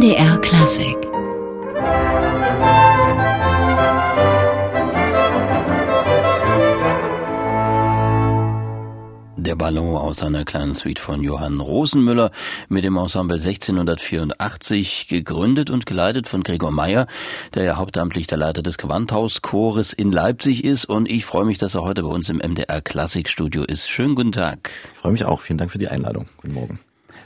MDR Klassik Der Ballon aus einer kleinen Suite von Johann Rosenmüller mit dem Ensemble 1684 gegründet und geleitet von Gregor Meyer, der ja hauptamtlich der Leiter des Gewandhauschores in Leipzig ist und ich freue mich, dass er heute bei uns im MDR Klassikstudio ist. Schönen guten Tag. Ich freue mich auch. Vielen Dank für die Einladung. Guten Morgen.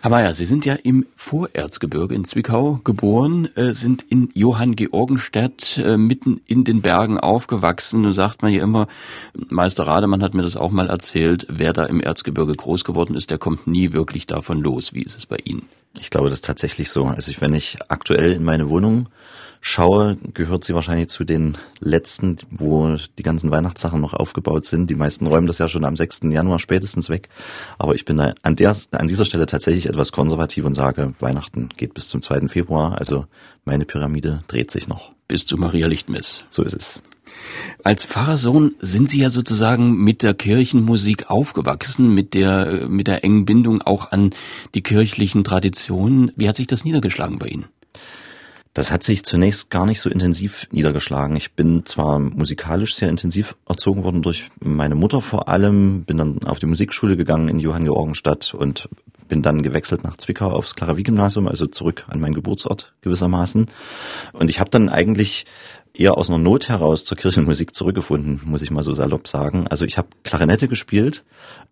Herr Mayer, Sie sind ja im Vorerzgebirge in Zwickau geboren, äh, sind in Johann Georgenstadt äh, mitten in den Bergen aufgewachsen. Nun sagt man ja immer, Meister Rademann hat mir das auch mal erzählt, wer da im Erzgebirge groß geworden ist, der kommt nie wirklich davon los. Wie ist es bei Ihnen? Ich glaube, das ist tatsächlich so. Also wenn ich aktuell in meine Wohnung schaue, gehört sie wahrscheinlich zu den letzten, wo die ganzen Weihnachtssachen noch aufgebaut sind. Die meisten räumen das ja schon am 6. Januar spätestens weg. Aber ich bin da an, der, an dieser Stelle tatsächlich etwas konservativ und sage, Weihnachten geht bis zum 2. Februar. Also meine Pyramide dreht sich noch. Bis zu Maria Lichtmess. So ist es. Als Pfarrersohn sind Sie ja sozusagen mit der Kirchenmusik aufgewachsen, mit der, mit der engen Bindung auch an die kirchlichen Traditionen. Wie hat sich das niedergeschlagen bei Ihnen? Das hat sich zunächst gar nicht so intensiv niedergeschlagen. Ich bin zwar musikalisch sehr intensiv erzogen worden durch meine Mutter vor allem, bin dann auf die Musikschule gegangen in Johann Georgenstadt und bin dann gewechselt nach Zwickau aufs Klaravie-Gymnasium, also zurück an meinen Geburtsort gewissermaßen. Und ich habe dann eigentlich eher aus einer Not heraus zur Kirchenmusik zurückgefunden, muss ich mal so salopp sagen. Also ich habe Klarinette gespielt,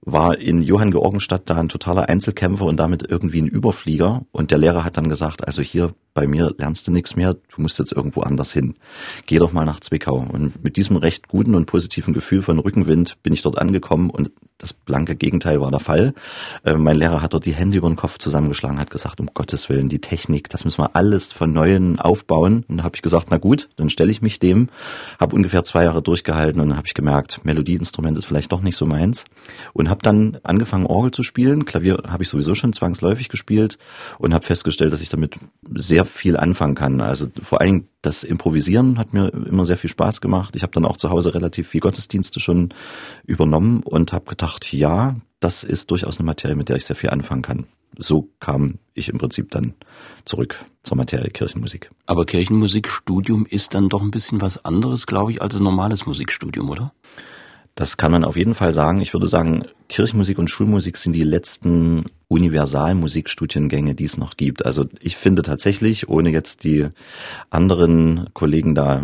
war in Johann Georgenstadt da ein totaler Einzelkämpfer und damit irgendwie ein Überflieger. Und der Lehrer hat dann gesagt, also hier bei mir lernst du nichts mehr, du musst jetzt irgendwo anders hin. Geh doch mal nach Zwickau. Und mit diesem recht guten und positiven Gefühl von Rückenwind bin ich dort angekommen und das blanke Gegenteil war der Fall. Äh, mein Lehrer hat dort die Hände über den Kopf zusammengeschlagen, hat gesagt, um Gottes Willen, die Technik, das müssen wir alles von Neuem aufbauen. Und da habe ich gesagt, na gut, dann stelle ich mich dem. Habe ungefähr zwei Jahre durchgehalten und dann habe ich gemerkt, Melodieinstrument ist vielleicht doch nicht so meins. Und habe dann angefangen, Orgel zu spielen. Klavier habe ich sowieso schon zwangsläufig gespielt und habe festgestellt, dass ich damit sehr sehr viel anfangen kann. Also vor allem das Improvisieren hat mir immer sehr viel Spaß gemacht. Ich habe dann auch zu Hause relativ viel Gottesdienste schon übernommen und habe gedacht, ja, das ist durchaus eine Materie, mit der ich sehr viel anfangen kann. So kam ich im Prinzip dann zurück zur Materie Kirchenmusik. Aber Kirchenmusikstudium ist dann doch ein bisschen was anderes, glaube ich, als ein normales Musikstudium, oder? Das kann man auf jeden Fall sagen. Ich würde sagen, Kirchenmusik und Schulmusik sind die letzten Universalmusikstudiengänge, die es noch gibt. Also ich finde tatsächlich, ohne jetzt die anderen Kollegen da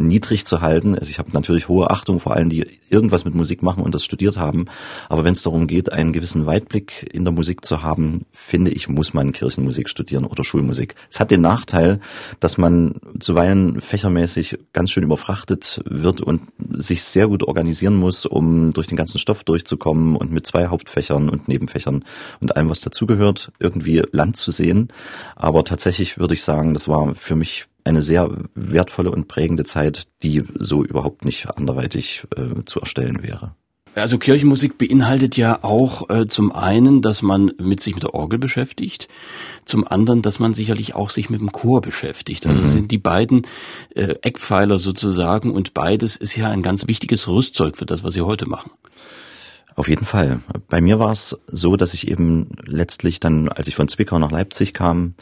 niedrig zu halten. Also ich habe natürlich hohe Achtung vor allen, die irgendwas mit Musik machen und das studiert haben. Aber wenn es darum geht, einen gewissen Weitblick in der Musik zu haben, finde ich, muss man Kirchenmusik studieren oder Schulmusik. Es hat den Nachteil, dass man zuweilen fächermäßig ganz schön überfrachtet wird und sich sehr gut organisieren muss, um durch den ganzen Stoff durchzukommen und mit zwei Hauptfächern und Nebenfächern und allem, was dazugehört, irgendwie Land zu sehen. Aber tatsächlich würde ich sagen, das war für mich eine sehr wertvolle und prägende Zeit, die so überhaupt nicht anderweitig äh, zu erstellen wäre. Also Kirchenmusik beinhaltet ja auch äh, zum einen, dass man mit sich mit der Orgel beschäftigt, zum anderen, dass man sicherlich auch sich mit dem Chor beschäftigt. Also mhm. sind die beiden äh, Eckpfeiler sozusagen und beides ist ja ein ganz wichtiges Rüstzeug für das, was Sie heute machen. Auf jeden Fall. Bei mir war es so, dass ich eben letztlich dann, als ich von Zwickau nach Leipzig kam,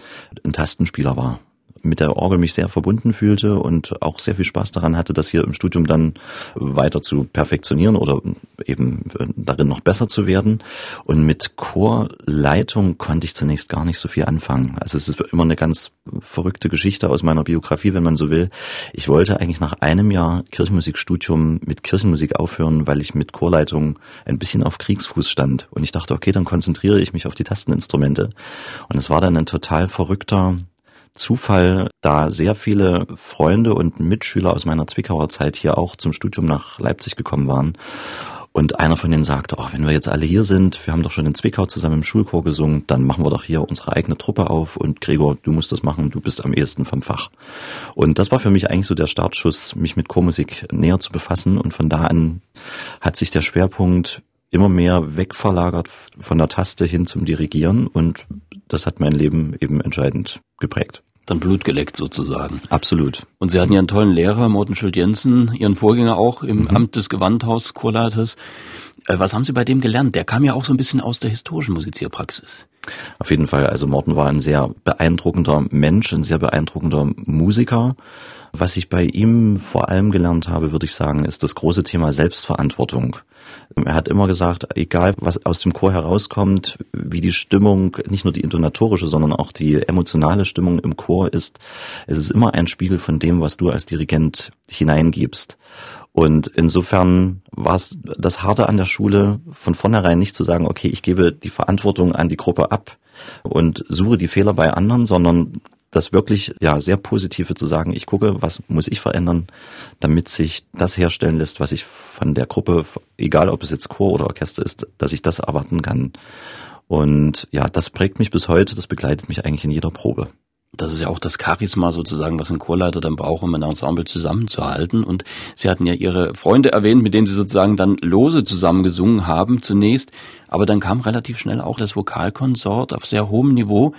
ein Tastenspieler war mit der Orgel mich sehr verbunden fühlte und auch sehr viel Spaß daran hatte, das hier im Studium dann weiter zu perfektionieren oder eben darin noch besser zu werden. Und mit Chorleitung konnte ich zunächst gar nicht so viel anfangen. Also es ist immer eine ganz verrückte Geschichte aus meiner Biografie, wenn man so will. Ich wollte eigentlich nach einem Jahr Kirchenmusikstudium mit Kirchenmusik aufhören, weil ich mit Chorleitung ein bisschen auf Kriegsfuß stand. Und ich dachte, okay, dann konzentriere ich mich auf die Tasteninstrumente. Und es war dann ein total verrückter Zufall, da sehr viele Freunde und Mitschüler aus meiner Zwickauer Zeit hier auch zum Studium nach Leipzig gekommen waren. Und einer von denen sagte, oh, wenn wir jetzt alle hier sind, wir haben doch schon in Zwickau zusammen im Schulchor gesungen, dann machen wir doch hier unsere eigene Truppe auf und Gregor, du musst das machen, du bist am ehesten vom Fach. Und das war für mich eigentlich so der Startschuss, mich mit Chormusik näher zu befassen und von da an hat sich der Schwerpunkt immer mehr wegverlagert von der Taste hin zum Dirigieren und das hat mein Leben eben entscheidend geprägt dann Blut geleckt sozusagen. Absolut. Und Sie hatten ja einen tollen Lehrer, Morten Schult-Jensen, Ihren Vorgänger auch im mhm. Amt des Gewandhaus-Chorleiters. Äh, was haben Sie bei dem gelernt? Der kam ja auch so ein bisschen aus der historischen Musizierpraxis. Auf jeden Fall. Also Morten war ein sehr beeindruckender Mensch, ein sehr beeindruckender Musiker. Was ich bei ihm vor allem gelernt habe, würde ich sagen, ist das große Thema Selbstverantwortung. Er hat immer gesagt, egal was aus dem Chor herauskommt, wie die Stimmung, nicht nur die intonatorische, sondern auch die emotionale Stimmung im Chor ist, es ist immer ein Spiegel von dem, was du als Dirigent hineingibst. Und insofern war es das Harte an der Schule, von vornherein nicht zu sagen, okay, ich gebe die Verantwortung an die Gruppe ab und suche die Fehler bei anderen, sondern das wirklich ja sehr positive zu sagen, ich gucke, was muss ich verändern, damit sich das herstellen lässt, was ich von der Gruppe, egal ob es jetzt Chor oder Orchester ist, dass ich das erwarten kann. Und ja, das prägt mich bis heute, das begleitet mich eigentlich in jeder Probe. Das ist ja auch das Charisma sozusagen, was ein Chorleiter dann braucht, um ein Ensemble zusammenzuhalten. Und Sie hatten ja Ihre Freunde erwähnt, mit denen Sie sozusagen dann lose zusammengesungen haben zunächst. Aber dann kam relativ schnell auch das Vokalkonsort auf sehr hohem Niveau.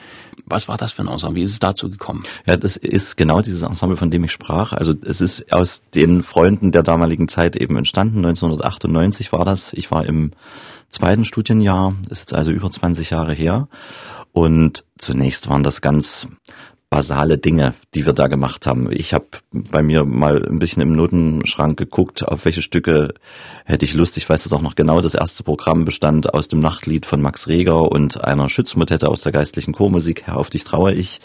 Was war das für ein Ensemble? Wie ist es dazu gekommen? Ja, das ist genau dieses Ensemble, von dem ich sprach. Also es ist aus den Freunden der damaligen Zeit eben entstanden. 1998 war das. Ich war im zweiten Studienjahr, ist jetzt also über 20 Jahre her. Und zunächst waren das ganz basale Dinge, die wir da gemacht haben. Ich habe bei mir mal ein bisschen im Notenschrank geguckt, auf welche Stücke hätte ich Lust. Ich weiß das auch noch genau. Das erste Programm bestand aus dem Nachtlied von Max Reger und einer Schützmotette aus der geistlichen Chormusik, Herr auf dich traue ich,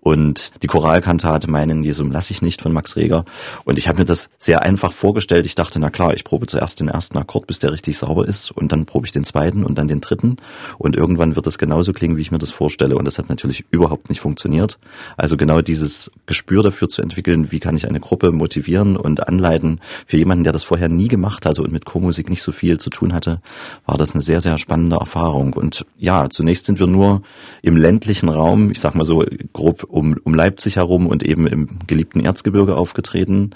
und die Choralkantate Meinen Jesum lass ich nicht von Max Reger. Und ich habe mir das sehr einfach vorgestellt. Ich dachte, na klar, ich probe zuerst den ersten Akkord, bis der richtig sauber ist, und dann probe ich den zweiten und dann den dritten. Und irgendwann wird das genauso klingen, wie ich mir das vorstelle. Und das hat natürlich überhaupt nicht funktioniert. Also genau dieses Gespür dafür zu entwickeln, wie kann ich eine Gruppe motivieren und anleiten. Für jemanden, der das vorher nie gemacht hatte und mit Chormusik nicht so viel zu tun hatte, war das eine sehr, sehr spannende Erfahrung. Und ja, zunächst sind wir nur im ländlichen Raum, ich sag mal so grob um, um Leipzig herum und eben im geliebten Erzgebirge aufgetreten.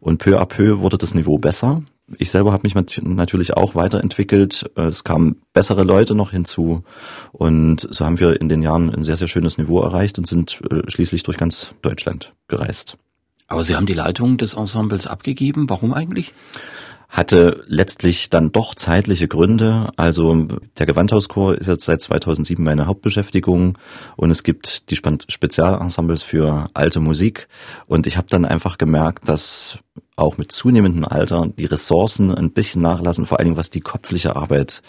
Und peu à peu wurde das Niveau besser. Ich selber habe mich natürlich auch weiterentwickelt. Es kamen bessere Leute noch hinzu. Und so haben wir in den Jahren ein sehr, sehr schönes Niveau erreicht und sind äh, schließlich durch ganz Deutschland gereist. Aber Sie haben die Leitung des Ensembles abgegeben. Warum eigentlich? hatte letztlich dann doch zeitliche Gründe. Also der Gewandhauschor ist jetzt seit 2007 meine Hauptbeschäftigung und es gibt die Spezialensembles für alte Musik und ich habe dann einfach gemerkt, dass auch mit zunehmendem Alter die Ressourcen ein bisschen nachlassen, vor allen Dingen was die kopfliche Arbeit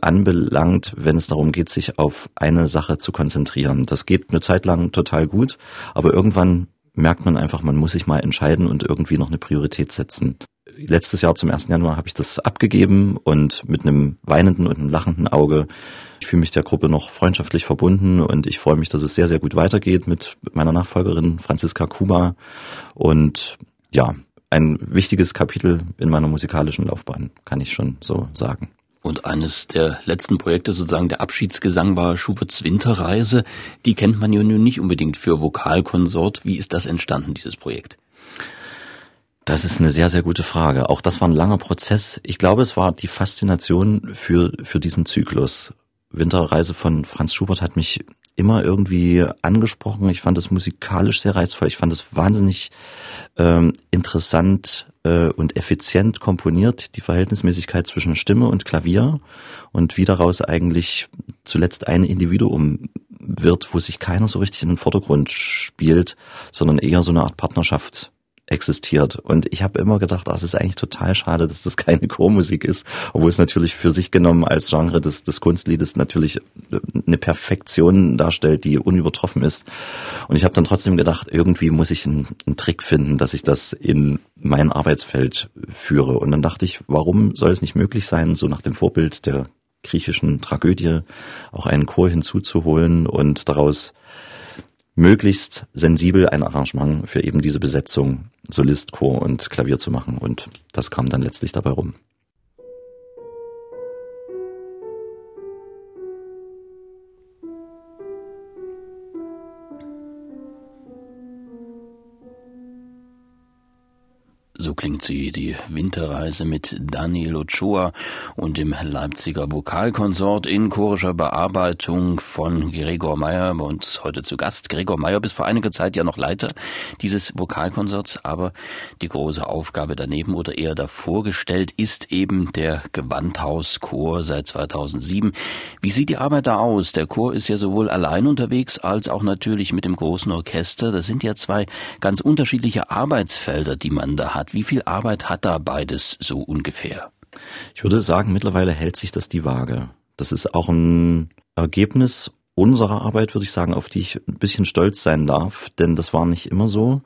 anbelangt, wenn es darum geht, sich auf eine Sache zu konzentrieren. Das geht eine Zeit lang total gut, aber irgendwann merkt man einfach, man muss sich mal entscheiden und irgendwie noch eine Priorität setzen letztes Jahr zum 1. Januar habe ich das abgegeben und mit einem weinenden und einem lachenden Auge. Ich fühle mich der Gruppe noch freundschaftlich verbunden und ich freue mich, dass es sehr, sehr gut weitergeht mit meiner Nachfolgerin Franziska Kuba. Und ja, ein wichtiges Kapitel in meiner musikalischen Laufbahn, kann ich schon so sagen. Und eines der letzten Projekte, sozusagen der Abschiedsgesang, war Schuberts Winterreise. Die kennt man ja nun nicht unbedingt für Vokalkonsort. Wie ist das entstanden, dieses Projekt? Das ist eine sehr, sehr gute Frage. Auch das war ein langer Prozess. Ich glaube, es war die Faszination für, für diesen Zyklus. Winterreise von Franz Schubert hat mich immer irgendwie angesprochen. Ich fand es musikalisch sehr reizvoll. Ich fand es wahnsinnig ähm, interessant äh, und effizient komponiert, die Verhältnismäßigkeit zwischen Stimme und Klavier und wie daraus eigentlich zuletzt ein Individuum wird, wo sich keiner so richtig in den Vordergrund spielt, sondern eher so eine Art Partnerschaft existiert. Und ich habe immer gedacht, das ist eigentlich total schade, dass das keine Chormusik ist, obwohl es natürlich für sich genommen als Genre des, des Kunstliedes natürlich eine Perfektion darstellt, die unübertroffen ist. Und ich habe dann trotzdem gedacht, irgendwie muss ich einen, einen Trick finden, dass ich das in mein Arbeitsfeld führe. Und dann dachte ich, warum soll es nicht möglich sein, so nach dem Vorbild der griechischen Tragödie auch einen Chor hinzuzuholen und daraus möglichst sensibel ein Arrangement für eben diese Besetzung, Solist, Chor und Klavier zu machen. Und das kam dann letztlich dabei rum. So klingt sie, die Winterreise mit Daniel Ochoa und dem Leipziger Vokalkonsort in chorischer Bearbeitung von Gregor Meyer, bei uns heute zu Gast. Gregor Meyer bis vor einiger Zeit ja noch Leiter dieses Vokalkonsorts, aber die große Aufgabe daneben oder eher davor gestellt ist eben der Gewandhauschor seit 2007. Wie sieht die Arbeit da aus? Der Chor ist ja sowohl allein unterwegs als auch natürlich mit dem großen Orchester. Das sind ja zwei ganz unterschiedliche Arbeitsfelder, die man da hat. Wie viel Arbeit hat da beides so ungefähr? Ich würde sagen, mittlerweile hält sich das die Waage. Das ist auch ein Ergebnis unserer Arbeit, würde ich sagen, auf die ich ein bisschen stolz sein darf, denn das war nicht immer so.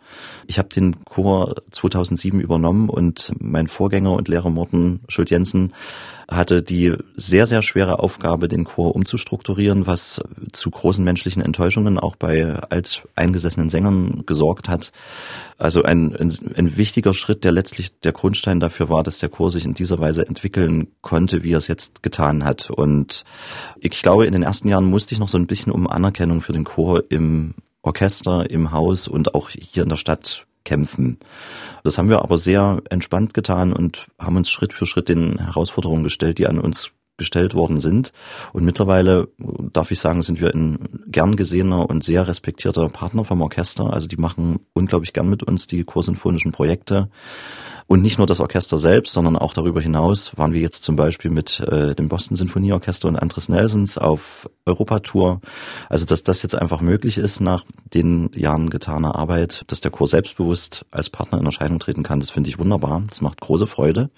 Ich habe den Chor 2007 übernommen und mein Vorgänger und Lehrer Morten Schult-Jensen hatte die sehr, sehr schwere Aufgabe, den Chor umzustrukturieren, was zu großen menschlichen Enttäuschungen auch bei alteingesessenen Sängern gesorgt hat. Also ein, ein, ein wichtiger Schritt, der letztlich der Grundstein dafür war, dass der Chor sich in dieser Weise entwickeln konnte, wie er es jetzt getan hat. Und ich glaube, in den ersten Jahren musste ich noch so ein bisschen um Anerkennung für den Chor im Orchester, im Haus und auch hier in der Stadt kämpfen. Das haben wir aber sehr entspannt getan und haben uns Schritt für Schritt den Herausforderungen gestellt, die an uns gestellt worden sind. Und mittlerweile, darf ich sagen, sind wir ein gern gesehener und sehr respektierter Partner vom Orchester. Also die machen unglaublich gern mit uns die chorsinfonischen Projekte. Und nicht nur das Orchester selbst, sondern auch darüber hinaus waren wir jetzt zum Beispiel mit äh, dem Boston Sinfonieorchester und Andres Nelsons auf Europatour. Also dass das jetzt einfach möglich ist nach den Jahren getaner Arbeit, dass der Chor selbstbewusst als Partner in Erscheinung treten kann, das finde ich wunderbar. Das macht große Freude.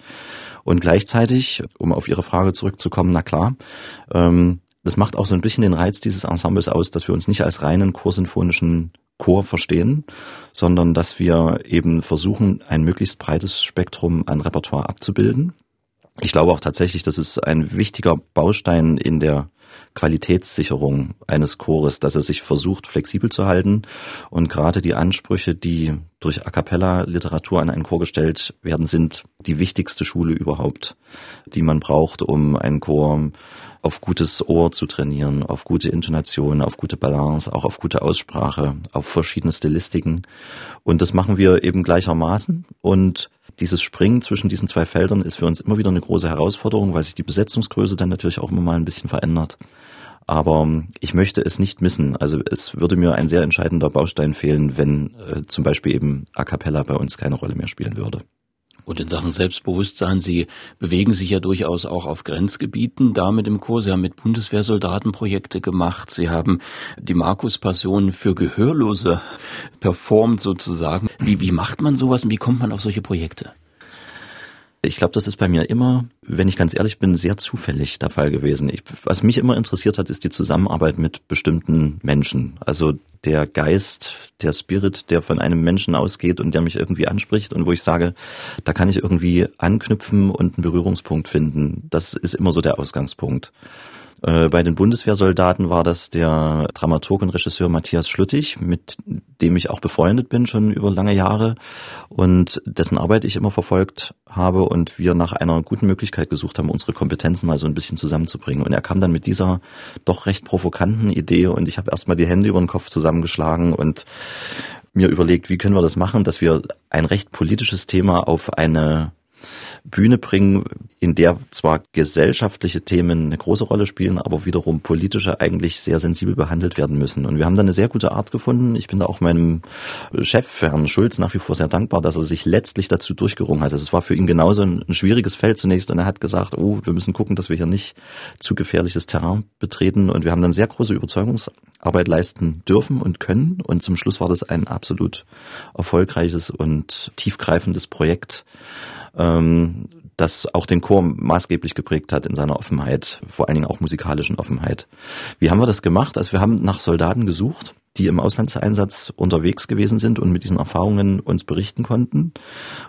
Und gleichzeitig, um auf Ihre Frage zurückzukommen, na klar, ähm, das macht auch so ein bisschen den Reiz dieses Ensembles aus, dass wir uns nicht als reinen chorsinfonischen Chor verstehen, sondern dass wir eben versuchen, ein möglichst breites Spektrum an Repertoire abzubilden. Ich glaube auch tatsächlich, das ist ein wichtiger Baustein in der Qualitätssicherung eines Chores, dass er sich versucht, flexibel zu halten und gerade die Ansprüche, die durch A cappella Literatur an einen Chor gestellt werden, sind die wichtigste Schule überhaupt, die man braucht, um einen Chor auf gutes Ohr zu trainieren, auf gute Intonation, auf gute Balance, auch auf gute Aussprache, auf verschiedene Stilistiken. Und das machen wir eben gleichermaßen. Und dieses Springen zwischen diesen zwei Feldern ist für uns immer wieder eine große Herausforderung, weil sich die Besetzungsgröße dann natürlich auch immer mal ein bisschen verändert. Aber ich möchte es nicht missen. Also es würde mir ein sehr entscheidender Baustein fehlen, wenn äh, zum Beispiel eben A cappella bei uns keine Rolle mehr spielen würde. Und in Sachen Selbstbewusstsein, Sie bewegen sich ja durchaus auch auf Grenzgebieten da mit dem Chor. Sie haben mit Bundeswehrsoldaten Projekte gemacht. Sie haben die Markus-Passion für Gehörlose performt sozusagen. Wie, wie macht man sowas und wie kommt man auf solche Projekte? Ich glaube, das ist bei mir immer, wenn ich ganz ehrlich bin, sehr zufällig der Fall gewesen. Ich, was mich immer interessiert hat, ist die Zusammenarbeit mit bestimmten Menschen. Also der Geist, der Spirit, der von einem Menschen ausgeht und der mich irgendwie anspricht und wo ich sage, da kann ich irgendwie anknüpfen und einen Berührungspunkt finden. Das ist immer so der Ausgangspunkt. Äh, bei den Bundeswehrsoldaten war das der Dramaturg und Regisseur Matthias Schlüttig, mit dem ich auch befreundet bin schon über lange Jahre und dessen Arbeit ich immer verfolgt habe und wir nach einer guten Möglichkeit gesucht haben, unsere Kompetenzen mal so ein bisschen zusammenzubringen. Und er kam dann mit dieser doch recht provokanten Idee und ich habe erstmal die Hände über den Kopf zusammengeschlagen und mir überlegt, wie können wir das machen, dass wir ein recht politisches Thema auf eine Bühne bringen, in der zwar gesellschaftliche Themen eine große Rolle spielen, aber wiederum politische eigentlich sehr sensibel behandelt werden müssen. Und wir haben da eine sehr gute Art gefunden. Ich bin da auch meinem Chef, Herrn Schulz, nach wie vor sehr dankbar, dass er sich letztlich dazu durchgerungen hat. Es war für ihn genauso ein, schwieriges Feld zunächst und er hat gesagt, oh, wir müssen gucken, dass wir hier nicht zu gefährliches Terrain betreten. Und wir haben dann sehr große Überzeugungsarbeit leisten dürfen und können. Und zum Schluss war das ein absolut erfolgreiches und tiefgreifendes Projekt ähm, das auch den Chor maßgeblich geprägt hat in seiner Offenheit, vor allen Dingen auch musikalischen Offenheit. Wie haben wir das gemacht? Also wir haben nach Soldaten gesucht, die im Auslandseinsatz unterwegs gewesen sind und mit diesen Erfahrungen uns berichten konnten.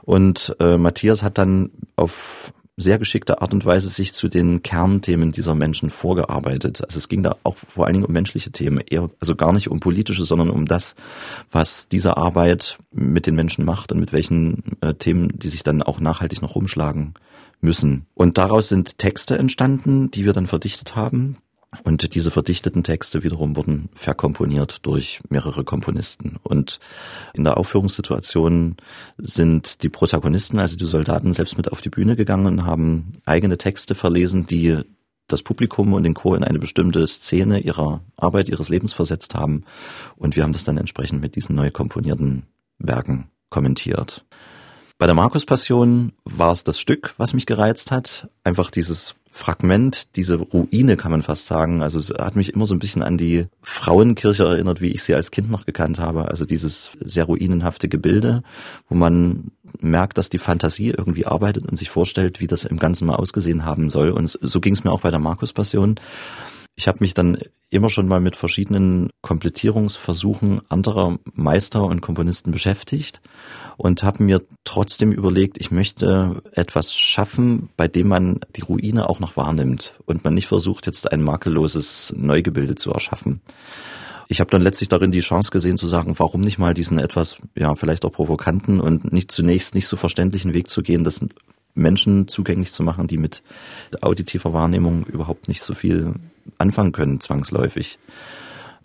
Und äh, Matthias hat dann auf sehr geschickte Art und Weise sich zu den Kernthemen dieser Menschen vorgearbeitet. Also es ging da auch vor allen Dingen um menschliche Themen, eher, also gar nicht um politische, sondern um das, was diese Arbeit mit den Menschen macht und mit welchen äh, Themen, die sich dann auch nachhaltig noch rumschlagen müssen. Und daraus sind Texte entstanden, die wir dann verdichtet haben, Und diese verdichteten Texte wiederum wurden verkomponiert durch mehrere Komponisten. Und in der Aufführungssituation sind die Protagonisten, also die Soldaten, selbst mit auf die Bühne gegangen und haben eigene Texte verlesen, die das Publikum und den Chor in eine bestimmte Szene ihrer Arbeit, ihres Lebens versetzt haben. Und wir haben das dann entsprechend mit diesen neu komponierten Werken kommentiert. Bei der Markus-Passion war es das Stück, was mich gereizt hat. Einfach dieses Fragment, diese Ruine kann man fast sagen. Also es hat mich immer so ein bisschen an die Frauenkirche erinnert, wie ich sie als Kind noch gekannt habe. Also dieses sehr ruinenhafte Gebilde, wo man merkt, dass die Fantasie irgendwie arbeitet und sich vorstellt, wie das im Ganzen mal ausgesehen haben soll. Und so ging es mir auch bei der Markus-Passion. Ich habe mich dann immer schon mal mit verschiedenen Komplettierungsversuchen anderer Meister und Komponisten beschäftigt und habe mir trotzdem überlegt, ich möchte etwas schaffen, bei dem man die Ruine auch noch wahrnimmt und man nicht versucht, jetzt ein makelloses Neugebilde zu erschaffen. Ich habe dann letztlich darin die Chance gesehen zu sagen, warum nicht mal diesen etwas, ja, vielleicht auch provokanten und nicht zunächst nicht so verständlichen Weg zu gehen, das Menschen zugänglich zu machen, die mit auditiver Wahrnehmung überhaupt nicht so viel anfangen können, zwangsläufig.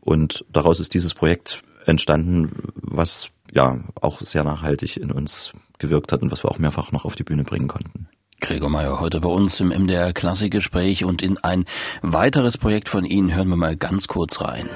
Und daraus ist dieses Projekt entstanden, was ja auch sehr nachhaltig in uns gewirkt hat und was wir auch mehrfach noch auf die Bühne bringen konnten. Gregor Meyer heute bei uns im MDR Klassikgespräch und in ein weiteres Projekt von Ihnen hören wir mal ganz kurz rein.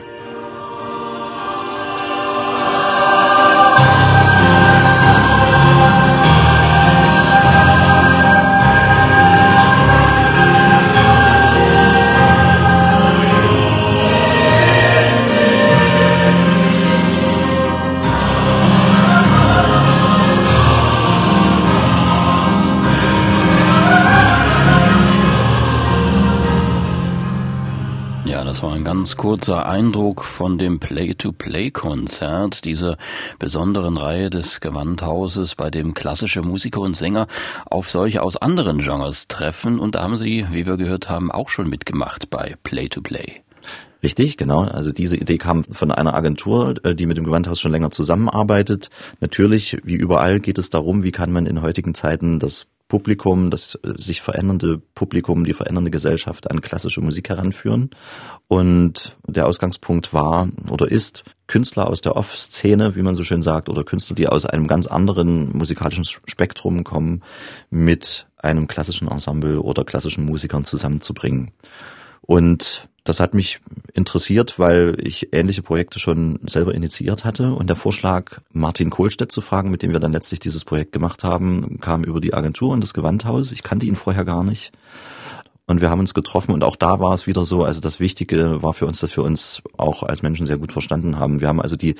Ganz kurzer Eindruck von dem Play-to-Play-Konzert, dieser besonderen Reihe des Gewandhauses, bei dem klassische Musiker und Sänger auf solche aus anderen Genres treffen. Und da haben Sie, wie wir gehört haben, auch schon mitgemacht bei Play-to-Play. Richtig, genau. Also diese Idee kam von einer Agentur, äh, die mit dem Gewandhaus schon länger zusammenarbeitet. Natürlich, wie überall, geht es darum, wie kann man in heutigen Zeiten das Publikum, das äh, sich verändernde Publikum, die verändernde Gesellschaft an klassische Musik heranführen. Und der Ausgangspunkt war oder ist Künstler aus der Off-Szene, wie man so schön sagt, oder Künstler, die aus einem ganz anderen musikalischen Spektrum kommen, mit einem klassischen Ensemble oder klassischen Musikern zusammenzubringen. Und das hat mich interessiert, weil ich ähnliche Projekte schon selber initiiert hatte. Und der Vorschlag, Martin Kohlstedt zu fragen, mit dem wir dann letztlich dieses Projekt gemacht haben, kam über die Agentur und das Gewandhaus. Ich kannte ihn vorher gar nicht. Und wir haben uns getroffen und auch da war es wieder so, also das Wichtige war für uns, dass wir uns auch als Menschen sehr gut verstanden haben. Wir haben also die,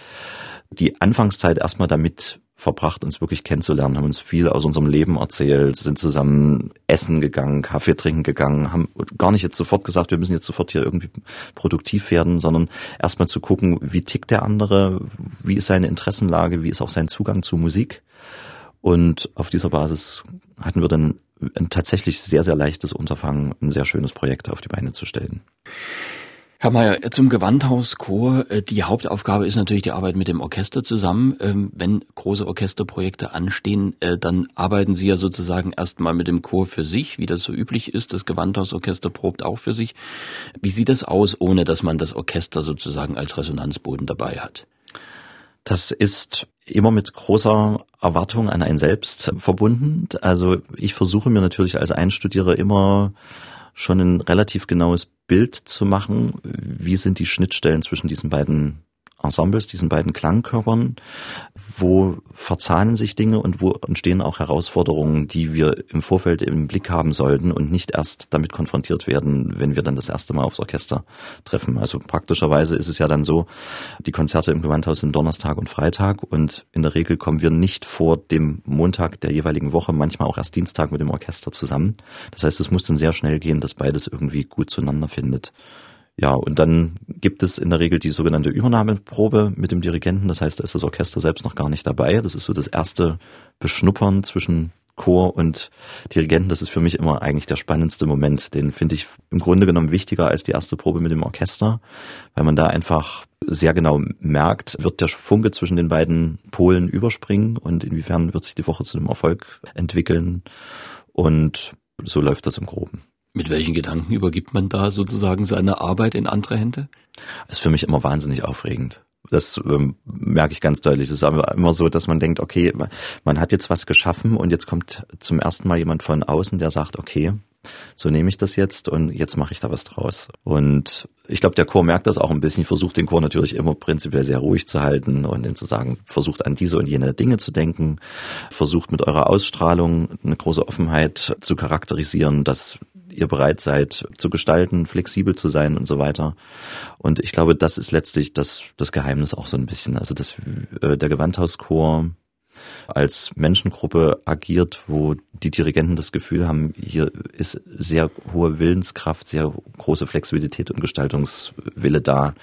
die Anfangszeit erstmal damit verbracht, uns wirklich kennenzulernen, haben uns viel aus unserem Leben erzählt, sind zusammen essen gegangen, Kaffee trinken gegangen, haben gar nicht jetzt sofort gesagt, wir müssen jetzt sofort hier irgendwie produktiv werden, sondern erstmal zu gucken, wie tickt der andere, wie ist seine Interessenlage, wie ist auch sein Zugang zu Musik. Und auf dieser Basis hatten wir dann ein tatsächlich sehr, sehr leichtes Unterfangen, ein sehr schönes Projekt auf die Beine zu stellen. Herr Mayer, zum Gewandhauschor, äh, die Hauptaufgabe ist natürlich die Arbeit mit dem Orchester zusammen. Ähm, wenn große Orchesterprojekte anstehen, äh, dann arbeiten Sie ja sozusagen erstmal mit dem Chor für sich, wie das so üblich ist. Das Gewandhausorchester probt auch für sich. Wie sieht das aus, ohne dass man das Orchester sozusagen als Resonanzboden dabei hat? Das ist immer mit großer Erwartung an einen selbst verbunden. Also ich versuche mir natürlich als Einstudierer immer schon ein relativ genaues Bild zu machen, wie sind die Schnittstellen zwischen diesen beiden Ensembles, diesen beiden Klangkörpern, wo verzahnen sich Dinge und wo entstehen auch Herausforderungen, die wir im Vorfeld im Blick haben sollten und nicht erst damit konfrontiert werden, wenn wir dann das erste Mal aufs Orchester treffen. Also praktischerweise ist es ja dann so, die Konzerte im Gewandhaus sind Donnerstag und Freitag und in der Regel kommen wir nicht vor dem Montag der jeweiligen Woche, manchmal auch erst Dienstag mit dem Orchester zusammen. Das heißt, es muss dann sehr schnell gehen, dass beides irgendwie gut zueinander findet. Ja, und dann gibt es in der Regel die sogenannte Übernahmeprobe mit dem Dirigenten. Das heißt, da ist das Orchester selbst noch gar nicht dabei. Das ist so das erste Beschnuppern zwischen Chor und Dirigenten. Das ist für mich immer eigentlich der spannendste Moment. Den finde ich im Grunde genommen wichtiger als die erste Probe mit dem Orchester, weil man da einfach sehr genau merkt, wird der Funke zwischen den beiden Polen überspringen und inwiefern wird sich die Woche zu einem Erfolg entwickeln. Und so läuft das im Groben. Mit welchen Gedanken übergibt man da sozusagen seine Arbeit in andere Hände? Das ist für mich immer wahnsinnig aufregend. Das ähm, merke ich ganz deutlich. Es ist aber immer so, dass man denkt, okay, man hat jetzt was geschaffen und jetzt kommt zum ersten Mal jemand von außen, der sagt, okay, so nehme ich das jetzt und jetzt mache ich da was draus. Und ich glaube, der Chor merkt das auch ein bisschen. Ich versuche den Chor natürlich immer prinzipiell sehr ruhig zu halten und ihn zu sagen, versucht an diese und jene Dinge zu denken, versucht mit eurer Ausstrahlung eine große Offenheit zu charakterisieren, dass ihr bereit seid zu gestalten, flexibel zu sein und so weiter. Und ich glaube, das ist letztlich das, das Geheimnis auch so ein bisschen. Also dass äh, der Gewandhauschor als Menschengruppe agiert, wo die Dirigenten das Gefühl haben, hier ist sehr hohe Willenskraft, sehr große Flexibilität und Gestaltungswille da,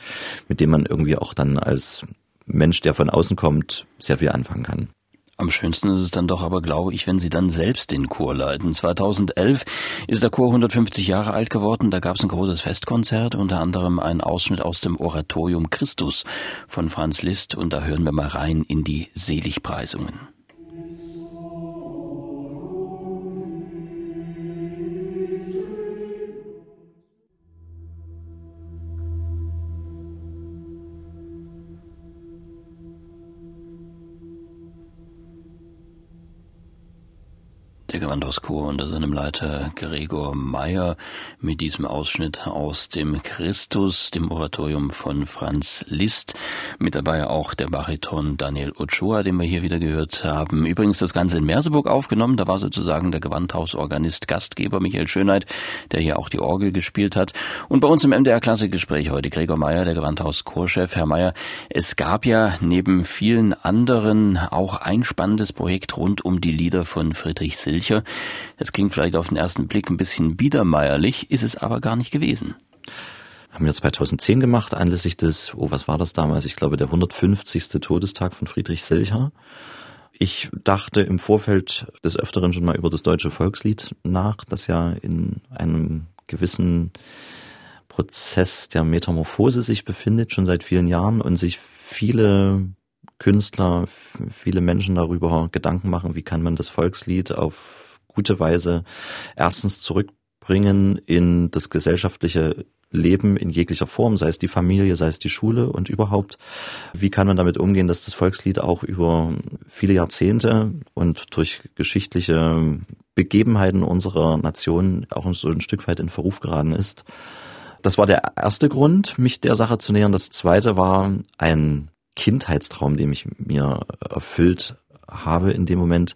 mit dem man irgendwie auch dann als Mensch, der von außen kommt, sehr viel anfangen kann. Am schönsten ist es dann doch aber, glaube ich, wenn Sie dann selbst den Chor leiten. 2011 ist der Chor 150 Jahre alt geworden. Da gab es ein großes Festkonzert, unter anderem ein Ausschnitt aus dem Oratorium Christus von Franz Liszt. Und da hören wir mal rein in die Seligpreisungen. Der Gewandhauschor unter seinem Leiter Gregor Meyer mit diesem Ausschnitt aus dem Christus, dem Oratorium von Franz Liszt. Mit dabei auch der Bariton Daniel Ochoa, den wir hier wieder gehört haben. Übrigens das Ganze in Merseburg aufgenommen. Da war sozusagen der Gewandhausorganist Gastgeber Michael Schönheit, der hier auch die Orgel gespielt hat. Und bei uns im MDR Klassikgespräch heute Gregor Meyer, der Gewandhauschorchef. Herr Meyer, es gab ja neben vielen anderen auch ein spannendes Projekt rund um die Lieder von Friedrich Silch Kirche. Das klingt vielleicht auf den ersten Blick ein bisschen biedermeierlich, ist es aber gar nicht gewesen. Haben wir 2010 gemacht, anlässlich des, oh, was war das damals? Ich glaube, der 150. Todestag von Friedrich Silcher. Ich dachte im Vorfeld des Öfteren schon mal über das deutsche Volkslied nach, das ja in einem gewissen Prozess der Metamorphose sich befindet, schon seit vielen Jahren und sich viele Künstler, viele Menschen darüber Gedanken machen, wie kann man das Volkslied auf gute Weise erstens zurückbringen in das gesellschaftliche Leben in jeglicher Form, sei es die Familie, sei es die Schule und überhaupt, wie kann man damit umgehen, dass das Volkslied auch über viele Jahrzehnte und durch geschichtliche Begebenheiten unserer Nation auch so ein Stück weit in Verruf geraten ist. Das war der erste Grund, mich der Sache zu nähern. Das zweite war ein Kindheitstraum, den ich mir erfüllt habe in dem Moment.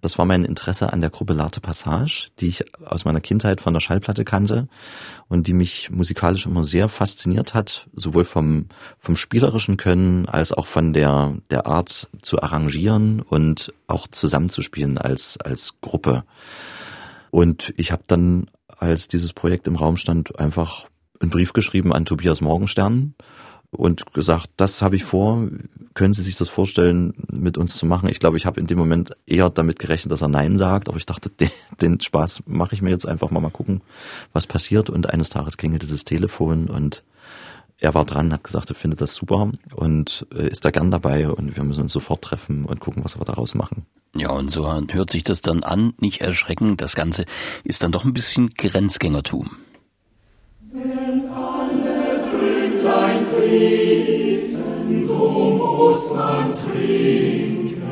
Das war mein Interesse an der Gruppe Larte Passage, die ich aus meiner Kindheit von der Schallplatte kannte und die mich musikalisch immer sehr fasziniert hat, sowohl vom, vom spielerischen Können als auch von der, der Art zu arrangieren und auch zusammenzuspielen als, als Gruppe. Und ich habe dann, als dieses Projekt im Raum stand, einfach einen Brief geschrieben an Tobias Morgenstern und gesagt, das habe ich vor, können Sie sich das vorstellen, mit uns zu machen? Ich glaube, ich habe in dem Moment eher damit gerechnet, dass er Nein sagt, aber ich dachte, den, den Spaß mache ich mir jetzt einfach mal mal gucken, was passiert. Und eines Tages klingelte das Telefon und er war dran, hat gesagt, er findet das super und äh, ist da gern dabei und wir müssen uns sofort treffen und gucken, was wir daraus machen. Ja, und so hört sich das dann an, nicht erschrecken. Das Ganze ist dann doch ein bisschen Grenzgängertum. Fließen, so muss man trinken.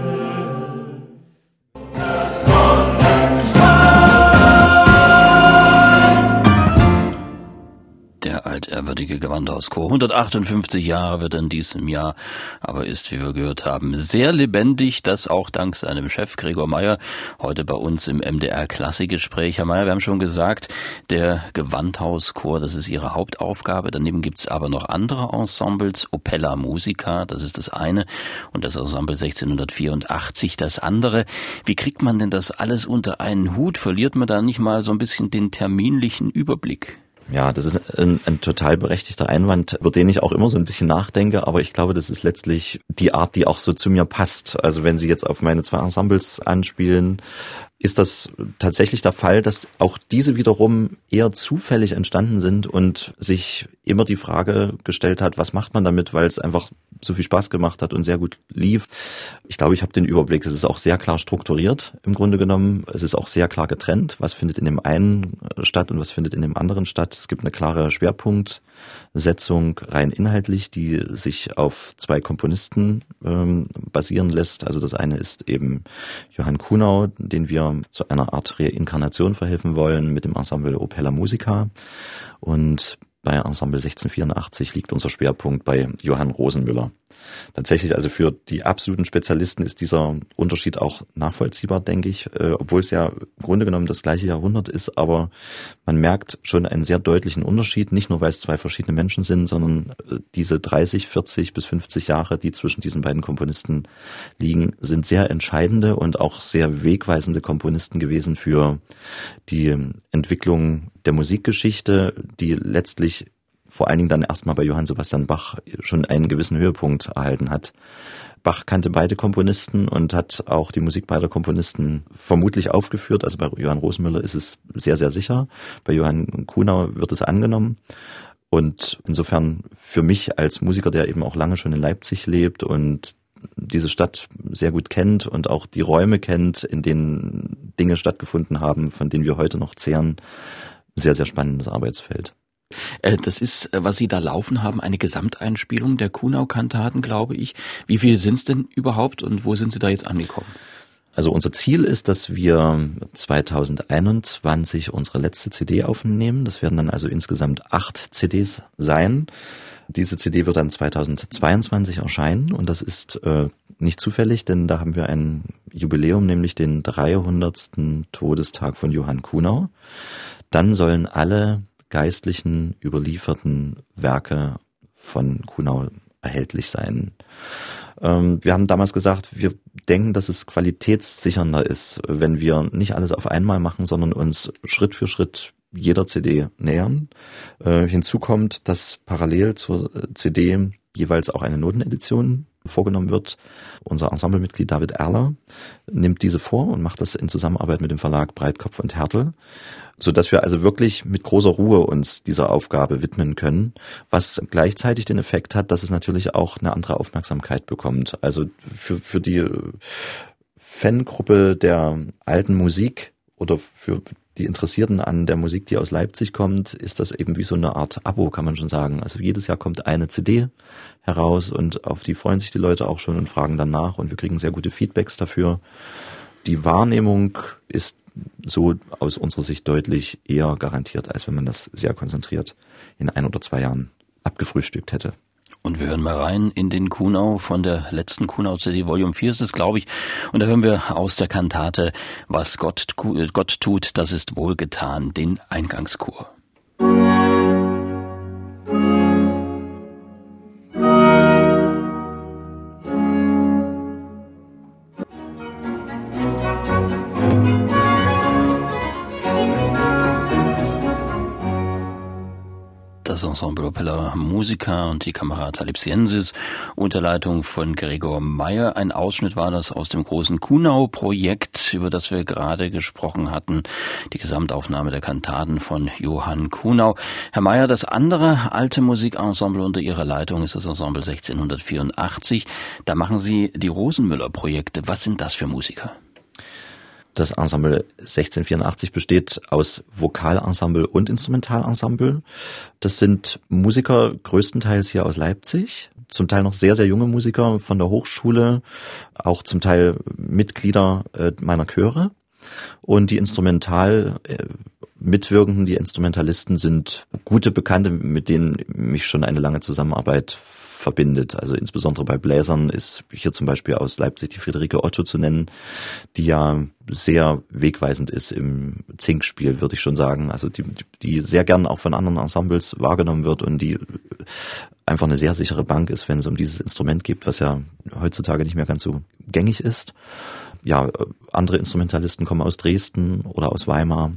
Altehrwürdige Gewandhauschor. 158 Jahre wird in diesem Jahr, aber ist, wie wir gehört haben, sehr lebendig. Das auch dank seinem Chef Gregor Meyer, heute bei uns im MDR Klassikgespräch. Herr Meyer, wir haben schon gesagt, der Gewandhauschor, das ist Ihre Hauptaufgabe. Daneben gibt's aber noch andere Ensembles. Opella Musica, das ist das eine. Und das Ensemble 1684 das andere. Wie kriegt man denn das alles unter einen Hut? Verliert man da nicht mal so ein bisschen den terminlichen Überblick? Ja, das ist ein, ein, total berechtigter Einwand, über den ich auch immer so ein bisschen nachdenke, aber ich glaube, das ist letztlich die Art, die auch so zu mir passt. Also wenn Sie jetzt auf meine zwei Ensembles anspielen, ist das tatsächlich der Fall, dass auch diese wiederum eher zufällig entstanden sind und sich immer die Frage gestellt hat, was macht man damit, weil es einfach so viel Spaß gemacht hat und sehr gut lief. Ich glaube, ich habe den Überblick. Es ist auch sehr klar strukturiert im Grunde genommen. Es ist auch sehr klar getrennt, was findet in dem einen statt und was findet in dem anderen statt. Es gibt eine klare Schwerpunktsetzung rein inhaltlich, die sich auf zwei Komponisten ähm, basieren lässt. Also das eine ist eben Johann Kunau, den wir zu einer Art Reinkarnation verhelfen wollen mit dem Ensemble Opella Musica. Und bei Ensemble 1684 liegt unser Schwerpunkt bei Johann Rosenmüller. Tatsächlich also für die absoluten Spezialisten ist dieser Unterschied auch nachvollziehbar, denke ich, äh, obwohl es ja im Grunde genommen das gleiche Jahrhundert ist, aber man merkt schon einen sehr deutlichen Unterschied, nicht nur weil es zwei verschiedene Menschen sind, sondern äh, diese 30, 40 bis 50 Jahre, die zwischen diesen beiden Komponisten liegen, sind sehr entscheidende und auch sehr wegweisende Komponisten gewesen für die Entwicklung der Musikgeschichte, die letztlich vor allen Dingen dann erstmal bei Johann Sebastian Bach schon einen gewissen Höhepunkt erhalten hat. Bach kannte beide Komponisten und hat auch die Musik beider Komponisten vermutlich aufgeführt. Also bei Johann Rosenmüller ist es sehr, sehr sicher. Bei Johann Kunau wird es angenommen. Und insofern für mich als Musiker, der eben auch lange schon in Leipzig lebt und diese Stadt sehr gut kennt und auch die Räume kennt, in denen Dinge stattgefunden haben, von denen wir heute noch zehren, sehr, sehr spannendes Arbeitsfeld. Äh, das ist, äh, was Sie da laufen haben, eine Gesamteinspielung der Kunau-Kantaten, glaube ich. Wie viele sind es denn überhaupt und wo sind Sie da jetzt angekommen? Also unser Ziel ist, dass wir 2021 unsere letzte CD aufnehmen. Das werden dann also insgesamt acht CDs sein. Diese CD wird dann 2022 erscheinen und das ist äh, nicht zufällig, denn da haben wir ein Jubiläum, nämlich den 300. Todestag von Johann Kunau. Dann sollen alle geistlichen überlieferten Werke von Kunau erhältlich sein. Ähm, wir haben damals gesagt, wir denken, dass es qualitätssichernder ist, wenn wir nicht alles auf einmal machen, sondern uns Schritt für Schritt jeder CD nähern. Äh, hinzu kommt, dass parallel zur CD jeweils auch eine Notenedition vorgenommen wird. Unser Ensemblemitglied David Erler nimmt diese vor und macht das in Zusammenarbeit mit dem Verlag Breitkopf und Hertel, so dass wir also wirklich mit großer Ruhe uns dieser Aufgabe widmen können, was gleichzeitig den Effekt hat, dass es natürlich auch eine andere Aufmerksamkeit bekommt. Also für, für die Fangruppe der alten Musik oder für die Interessierten an der Musik, die aus Leipzig kommt, ist das eben wie so eine Art Abo, kann man schon sagen. Also jedes Jahr kommt eine CD heraus und auf die freuen sich die Leute auch schon und fragen dann nach und wir kriegen sehr gute Feedbacks dafür. Die Wahrnehmung ist so aus unserer Sicht deutlich eher garantiert, als wenn man das sehr konzentriert in ein oder zwei Jahren abgefrühstückt hätte. Und wir hören mal rein in den Kunau von der letzten Kunau CD Volume 4 ist es, glaube ich. Und da hören wir aus der Kantate, was Gott, Gott tut, das ist wohlgetan, den Eingangschor. Ensemble Opella Musica und die Kamera Talipsiensis unter Leitung von Gregor Meyer. Ein Ausschnitt war das aus dem großen Kunau-Projekt, über das wir gerade gesprochen hatten, die Gesamtaufnahme der Kantaten von Johann Kunau. Herr Meyer, das andere alte Musikensemble unter Ihrer Leitung ist das Ensemble 1684. Da machen Sie die Rosenmüller-Projekte. Was sind das für Musiker? Das Ensemble 1684 besteht aus Vokalensemble und Instrumentalensemble. Das sind Musiker größtenteils hier aus Leipzig, zum Teil noch sehr, sehr junge Musiker von der Hochschule, auch zum Teil Mitglieder äh, meiner Chöre. Und die Instrumental äh, Mitwirkenden, die Instrumentalisten sind gute Bekannte, mit denen mich schon eine lange Zusammenarbeit verbindet. Also insbesondere bei Bläsern ist hier zum Beispiel aus Leipzig die Friederike Otto zu nennen, die ja sehr wegweisend ist im Zinkspiel, würde ich schon sagen. Also die, die sehr gern auch von anderen Ensembles wahrgenommen wird und die einfach eine sehr sichere Bank ist, wenn es um dieses Instrument geht, was ja heutzutage nicht mehr ganz so gängig ist ja, andere Instrumentalisten kommen aus Dresden oder aus Weimar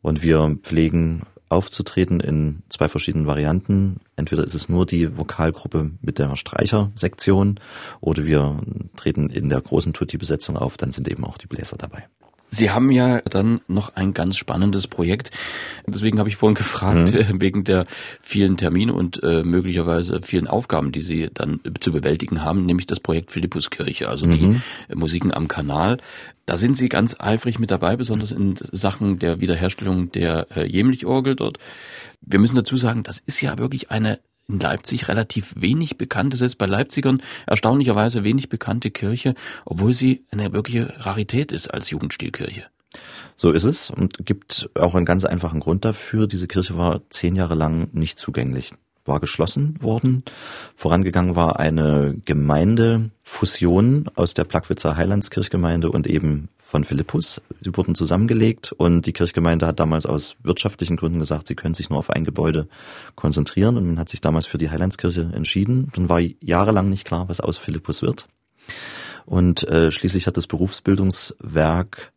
und wir pflegen aufzutreten in zwei verschiedenen Varianten. Entweder ist es nur die Vokalgruppe mit der Streichersektion oder wir treten in der großen Tutti-Besetzung auf, dann sind eben auch die Bläser dabei. Sie haben ja dann noch ein ganz spannendes Projekt. Deswegen habe ich vorhin gefragt, mhm. wegen der vielen Termine und äh, möglicherweise vielen Aufgaben, die Sie dann zu bewältigen haben, nämlich das Projekt Philippuskirche, also mhm. die äh, Musiken am Kanal. Da sind Sie ganz eifrig mit dabei, besonders in Sachen der Wiederherstellung der äh, Jemlich-Orgel dort. Wir müssen dazu sagen, das ist ja wirklich eine in Leipzig relativ wenig bekannte, selbst bei Leipzigern erstaunlicherweise wenig bekannte Kirche, obwohl sie eine wirkliche Rarität ist als Jugendstilkirche. So ist es und gibt auch einen ganz einfachen Grund dafür. Diese Kirche war zehn Jahre lang nicht zugänglich, war geschlossen worden. Vorangegangen war eine Gemeindefusion aus der Plagwitzer Heilandskirchgemeinde und eben von Philippus. Die wurden zusammengelegt und die Kirchgemeinde hat damals aus wirtschaftlichen Gründen gesagt, sie können sich nur auf ein Gebäude konzentrieren und man hat sich damals für die Heilandskirche entschieden. Dann war jahrelang nicht klar, was aus Philippus wird. Und äh, schließlich hat das Berufsbildungswerk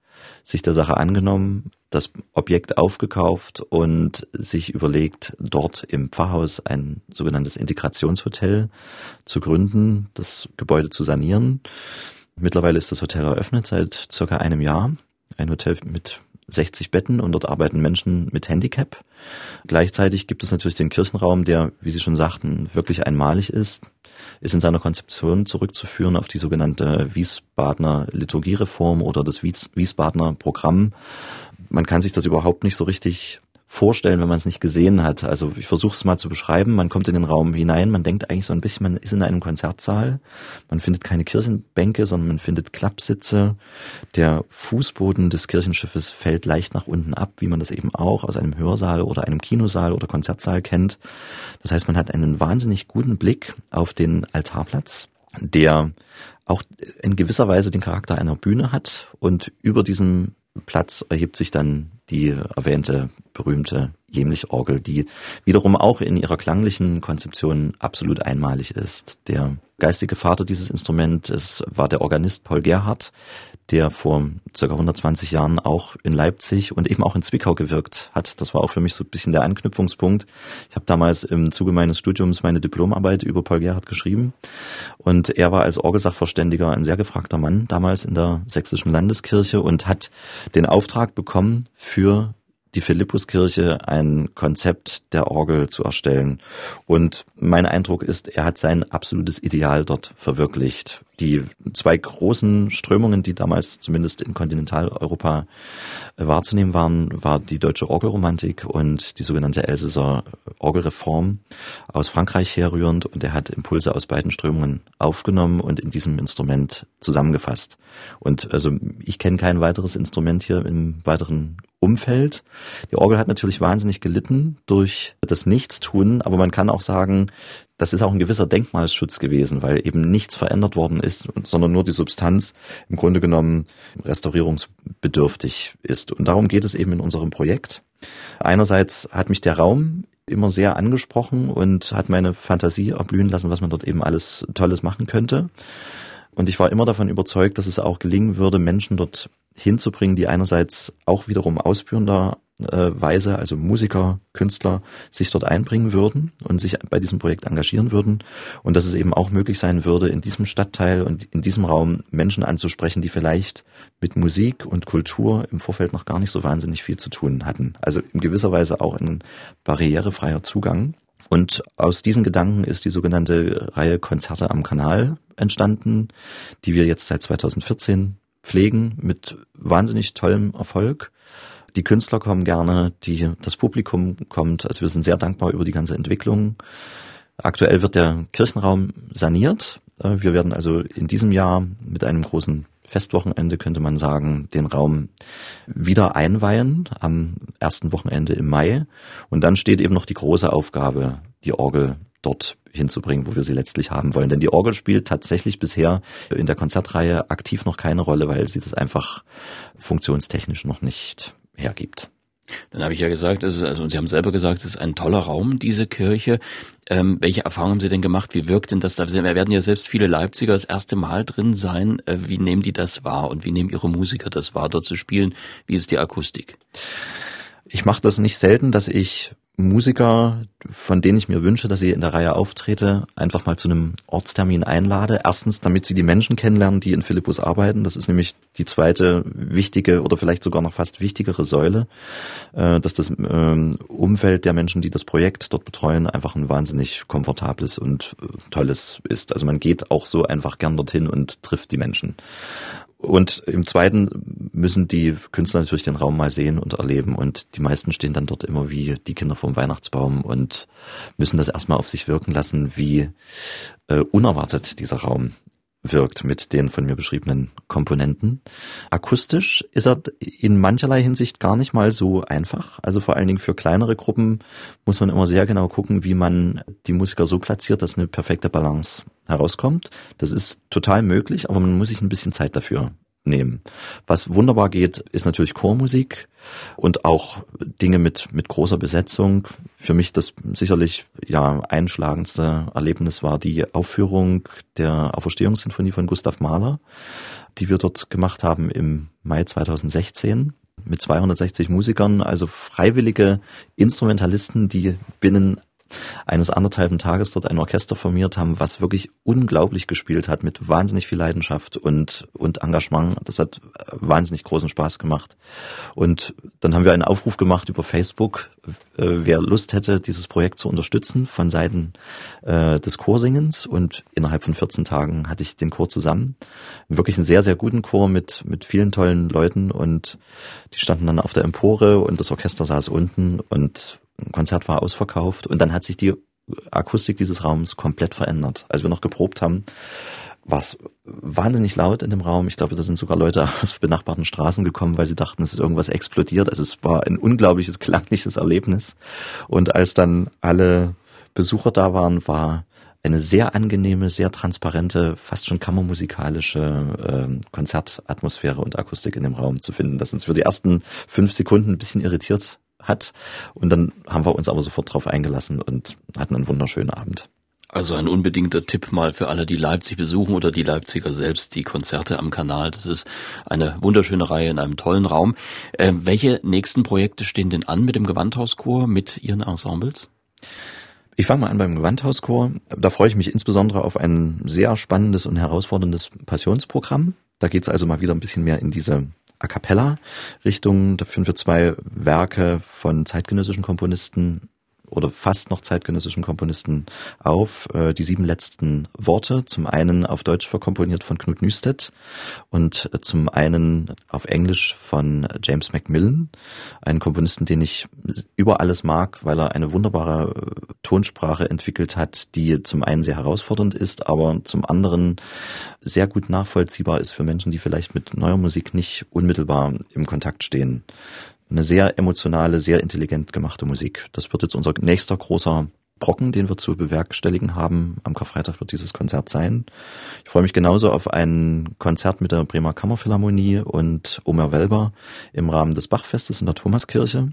sich der Sache angenommen, das Objekt aufgekauft und sich überlegt, dort im Pfarrhaus ein sogenanntes Integrationshotel zu gründen, das Gebäude zu sanieren. Mittlerweile ist das Hotel eröffnet seit circa einem Jahr. Ein Hotel mit 60 Betten und dort arbeiten Menschen mit Handicap. Gleichzeitig gibt es natürlich den Kirchenraum, der, wie Sie schon sagten, wirklich einmalig ist, ist in seiner Konzeption zurückzuführen auf die sogenannte Wiesbadener Liturgiereform oder das Wiesbadener Programm. Man kann sich das überhaupt nicht so richtig vorstellen, wenn man es nicht gesehen hat. Also ich versuche es mal zu beschreiben. Man kommt in den Raum hinein, man denkt eigentlich so ein bisschen, man ist in einem Konzertsaal. Man findet keine Kirchenbänke, sondern man findet Klappsitze. Der Fußboden des Kirchenschiffes fällt leicht nach unten ab, wie man das eben auch aus einem Hörsaal oder einem Kinosaal oder Konzertsaal kennt. Das heißt, man hat einen wahnsinnig guten Blick auf den Altarplatz, der auch in gewisser Weise den Charakter einer Bühne hat und über diesem Platz erhebt sich dann die erwähnte berühmte Jemlich-Orgel, die wiederum auch in ihrer klanglichen Konzeption absolut einmalig ist. Der geistige Vater dieses Instruments war der Organist Paul Gerhardt, der vor ca. 120 Jahren auch in Leipzig und eben auch in Zwickau gewirkt hat. Das war auch für mich so ein bisschen der Anknüpfungspunkt. Ich habe damals im Zuge meines Studiums meine Diplomarbeit über Paul Gerhardt geschrieben und er war als Orgelsachverständiger ein sehr gefragter Mann damals in der sächsischen Landeskirche und hat den Auftrag bekommen, für die Philippuskirche ein Konzept der Orgel zu erstellen. Und mein Eindruck ist, er hat sein absolutes Ideal dort verwirklicht. Die zwei großen Strömungen, die damals zumindest in Kontinentaleuropa äh, wahrzunehmen waren, war die deutsche Orgelromantik und die sogenannte Elsässer Orgelreform aus Frankreich herrührend. Und er hat Impulse aus beiden Strömungen aufgenommen und in diesem Instrument zusammengefasst. Und also ich kenne kein weiteres Instrument hier im weiteren Umfeld. Die Orgel hat natürlich wahnsinnig gelitten durch das Nichtstun, aber man kann auch sagen, das ist auch ein gewisser Denkmalschutz gewesen, weil eben nichts verändert worden ist, sondern nur die Substanz im Grunde genommen restaurierungsbedürftig ist. Und darum geht es eben in unserem Projekt. Einerseits hat mich der Raum immer sehr angesprochen und hat meine Fantasie erblühen lassen, was man dort eben alles Tolles machen könnte. Und ich war immer davon überzeugt, dass es auch gelingen würde, Menschen dort hinzubringen, die einerseits auch wiederum ausführender äh, Weise, also Musiker, Künstler, sich dort einbringen würden und sich bei diesem Projekt engagieren würden und dass es eben auch möglich sein würde, in diesem Stadtteil und in diesem Raum Menschen anzusprechen, die vielleicht mit Musik und Kultur im Vorfeld noch gar nicht so wahnsinnig viel zu tun hatten. Also in gewisser Weise auch ein barrierefreier Zugang. Und aus diesen Gedanken ist die sogenannte Reihe Konzerte am Kanal entstanden, die wir jetzt seit 2014 pflegen mit wahnsinnig tollem Erfolg. Die Künstler kommen gerne, die, das Publikum kommt. Also wir sind sehr dankbar über die ganze Entwicklung. Aktuell wird der Kirchenraum saniert. Äh, wir werden also in diesem Jahr mit einem großen Festwochenende, könnte man sagen, den Raum wieder einweihen am ersten Wochenende im Mai. Und dann steht eben noch die große Aufgabe, die Orgel dort hinzubringen, wo wir sie letztlich haben wollen. Denn die Orgel spielt tatsächlich bisher in der Konzertreihe aktiv noch keine Rolle, weil sie das einfach funktionstechnisch noch nicht hergibt. Dann habe ich ja gesagt, es ist, also und Sie haben selber gesagt, es ist ein toller Raum, diese Kirche. Ähm, welche Erfahrungen haben Sie denn gemacht? Wie wirkt denn das da? Wir werden ja selbst viele Leipziger das erste Mal drin sein. Äh, wie nehmen die das wahr und wie nehmen Ihre Musiker das wahr, dort zu spielen? Wie ist die Akustik? Ich mache das nicht selten, dass ich Musiker, von denen ich mir wünsche, dass sie in der Reihe auftrete, einfach mal zu einem Ortstermin einlade. Erstens, damit sie die Menschen kennenlernen, die in Philippus arbeiten. Das ist nämlich die zweite wichtige oder vielleicht sogar noch fast wichtigere Säule, äh, dass das ähm, Umfeld der Menschen, die das Projekt dort betreuen, einfach ein wahnsinnig komfortables und äh, tolles ist. Also man geht auch so einfach gern dorthin und trifft die Menschen. Und im zweiten müssen die Künstler natürlich den Raum mal sehen und erleben. Und die meisten stehen dann dort immer wie die Kinder vorm Weihnachtsbaum und müssen das erstmal auf sich wirken lassen, wie äh, unerwartet dieser Raum wirkt mit den von mir beschriebenen Komponenten. Akustisch ist er in mancherlei Hinsicht gar nicht mal so einfach. Also vor allen Dingen für kleinere Gruppen muss man immer sehr genau gucken, wie man die Musiker so platziert, dass eine perfekte Balance herauskommt. Das ist total möglich, aber man muss sich ein bisschen Zeit dafür nehmen. Was wunderbar geht, ist natürlich Chormusik und auch Dinge mit, mit großer Besetzung. Für mich das sicherlich ja einschlagendste Erlebnis war die Aufführung der Auferstehungssinfonie von Gustav Mahler, die wir dort gemacht haben im Mai 2016 mit 260 Musikern, also freiwillige Instrumentalisten, die binnen eines anderthalben Tages dort ein Orchester formiert haben, was wirklich unglaublich gespielt hat mit wahnsinnig viel Leidenschaft und, und Engagement. Das hat wahnsinnig großen Spaß gemacht. Und dann haben wir einen Aufruf gemacht über Facebook, äh, wer Lust hätte, dieses Projekt zu unterstützen von Seiten äh, des Chorsingens. Und innerhalb von 14 Tagen hatte ich den Chor zusammen. Wirklich einen sehr, sehr guten Chor mit, mit vielen tollen Leuten und die standen dann auf der Empore und das Orchester saß unten und ein Konzert war ausverkauft und dann hat sich die Akustik dieses Raums komplett verändert. Als wir noch geprobt haben, war es wahnsinnig laut in dem Raum. Ich glaube, da sind sogar Leute aus benachbarten Straßen gekommen, weil sie dachten, es ist irgendwas explodiert. Also es war ein unglaubliches klangliches Erlebnis. Und als dann alle Besucher da waren, war eine sehr angenehme, sehr transparente, fast schon kammermusikalische äh, Konzertatmosphäre und Akustik in dem Raum zu finden, das uns für die ersten fünf Sekunden ein bisschen irritiert hat. Und dann haben wir uns aber sofort drauf eingelassen und hatten einen wunderschönen Abend. Also ein unbedingter Tipp mal für alle, die Leipzig besuchen oder die Leipziger selbst, die Konzerte am Kanal. Das ist eine wunderschöne Reihe in einem tollen Raum. Äh, welche nächsten Projekte stehen denn an mit dem Gewandhauschor, mit Ihren Ensembles? Ich fange mal an beim Gewandhauschor. Da freue ich mich insbesondere auf ein sehr spannendes und herausforderndes Passionsprogramm. Da geht es also mal wieder ein bisschen mehr in diese A cappella Richtung. Da führen wir zwei Werke von zeitgenössischen Komponisten oder fast noch zeitgenössischen Komponisten auf. Äh, die sieben letzten Worte, zum einen auf Deutsch verkomponiert von Knut Nüstedt und zum einen auf Englisch von James Macmillan, einen Komponisten, den ich über alles mag, weil er eine wunderbare äh, Tonsprache entwickelt hat, die zum einen sehr herausfordernd ist, aber zum anderen sehr gut nachvollziehbar ist für Menschen, die vielleicht mit neuer Musik nicht unmittelbar im Kontakt stehen eine sehr emotionale, sehr intelligent gemachte Musik. Das wird jetzt unser nächster großer Brocken, den wir zu bewerkstelligen haben. Am Karfreitag wird dieses Konzert sein. Ich freue mich genauso auf ein Konzert mit der Bremer Kammerphilharmonie und Omer Welber im Rahmen des Bachfestes in der Thomaskirche,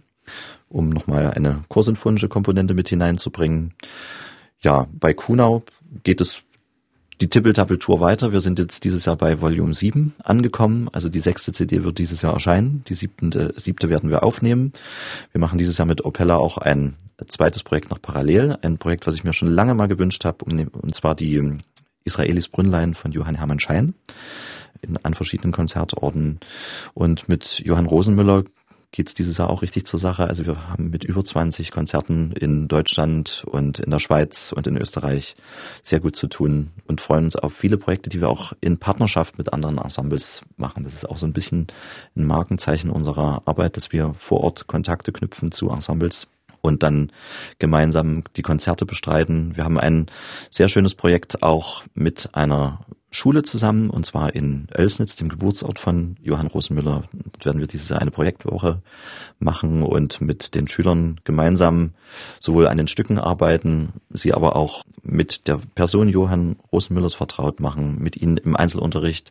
um nochmal eine chorsinfonische Komponente mit hineinzubringen. Ja, bei Kunau geht es die Tippeltappel-Tour weiter. Wir sind jetzt dieses Jahr bei Volume 7 angekommen. Also die sechste CD wird dieses Jahr erscheinen. Die siebte, siebte werden wir aufnehmen. Wir machen dieses Jahr mit Opella auch ein zweites Projekt noch parallel. Ein Projekt, was ich mir schon lange mal gewünscht habe, und zwar die Israelis Brünnlein von Johann Hermann Schein in, an verschiedenen Konzertorten. Und mit Johann Rosenmüller geht's dieses Jahr auch richtig zur Sache. Also wir haben mit über 20 Konzerten in Deutschland und in der Schweiz und in Österreich sehr gut zu tun und freuen uns auf viele Projekte, die wir auch in Partnerschaft mit anderen Ensembles machen. Das ist auch so ein bisschen ein Markenzeichen unserer Arbeit, dass wir vor Ort Kontakte knüpfen zu Ensembles und dann gemeinsam die Konzerte bestreiten. Wir haben ein sehr schönes Projekt auch mit einer Schule zusammen, und zwar in Oelsnitz, dem Geburtsort von Johann Rosenmüller. Dort werden wir diese eine Projektwoche machen und mit den Schülern gemeinsam sowohl an den Stücken arbeiten, sie aber auch mit der Person Johann Rosenmüllers vertraut machen, mit ihnen im Einzelunterricht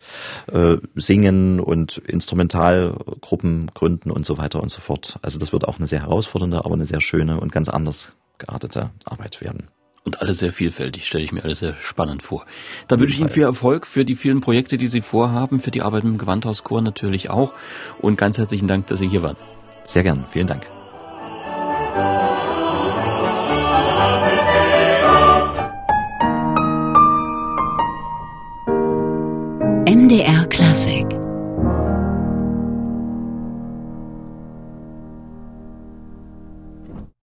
äh, singen und Instrumentalgruppen gründen und so weiter und so fort. Also das wird auch eine sehr herausfordernde, aber eine sehr schöne und ganz anders geartete Arbeit werden und alles sehr vielfältig, stelle ich mir alles sehr spannend vor. Da wünsche ich Ihnen viel Erfolg für die vielen Projekte, die Sie vorhaben, für die Arbeit mit dem Gewandhauschor natürlich auch und ganz herzlichen Dank, dass Sie hier waren. Sehr gern, vielen Dank. MDR Klassik